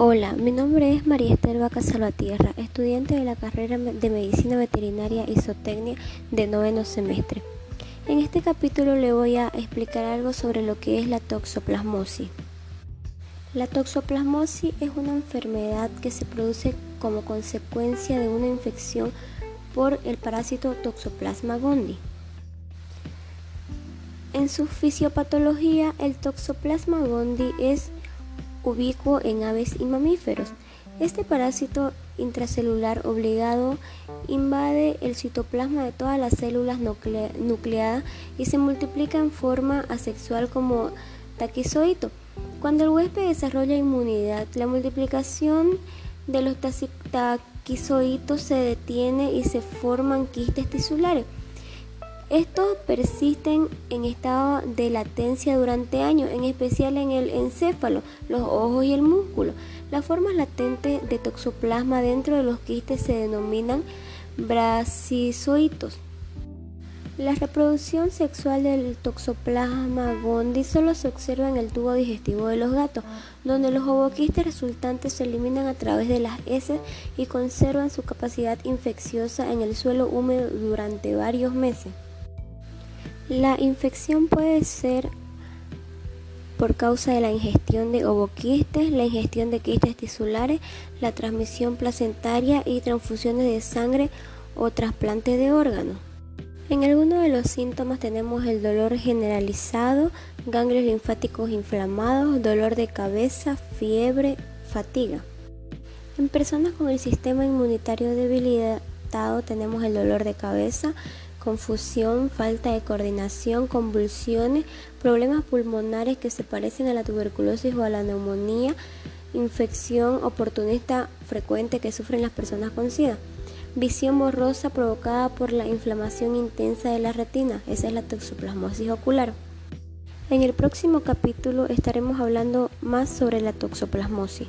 Hola, mi nombre es María Esther Vaca Salvatierra, estudiante de la carrera de Medicina Veterinaria y de noveno semestre. En este capítulo le voy a explicar algo sobre lo que es la toxoplasmosis. La toxoplasmosis es una enfermedad que se produce como consecuencia de una infección por el parásito Toxoplasma gondii. En su fisiopatología, el Toxoplasma gondii es ubicuo en aves y mamíferos. Este parásito intracelular obligado invade el citoplasma de todas las células nucleadas y se multiplica en forma asexual como taquizoito. Cuando el huésped desarrolla inmunidad, la multiplicación de los taquizoitos se detiene y se forman quistes tisulares. Estos persisten en estado de latencia durante años, en especial en el encéfalo, los ojos y el músculo. Las formas latentes de toxoplasma dentro de los quistes se denominan bracizoitos. La reproducción sexual del toxoplasma gondii solo se observa en el tubo digestivo de los gatos, donde los ovoquistes resultantes se eliminan a través de las heces y conservan su capacidad infecciosa en el suelo húmedo durante varios meses. La infección puede ser por causa de la ingestión de ovoquistes, la ingestión de quistes tisulares, la transmisión placentaria y transfusiones de sangre o trasplante de órganos. En algunos de los síntomas tenemos el dolor generalizado, ganglios linfáticos inflamados, dolor de cabeza, fiebre, fatiga. En personas con el sistema inmunitario debilitado tenemos el dolor de cabeza, confusión, falta de coordinación, convulsiones, problemas pulmonares que se parecen a la tuberculosis o a la neumonía, infección oportunista frecuente que sufren las personas con SIDA. Visión borrosa provocada por la inflamación intensa de la retina, esa es la toxoplasmosis ocular. En el próximo capítulo estaremos hablando más sobre la toxoplasmosis.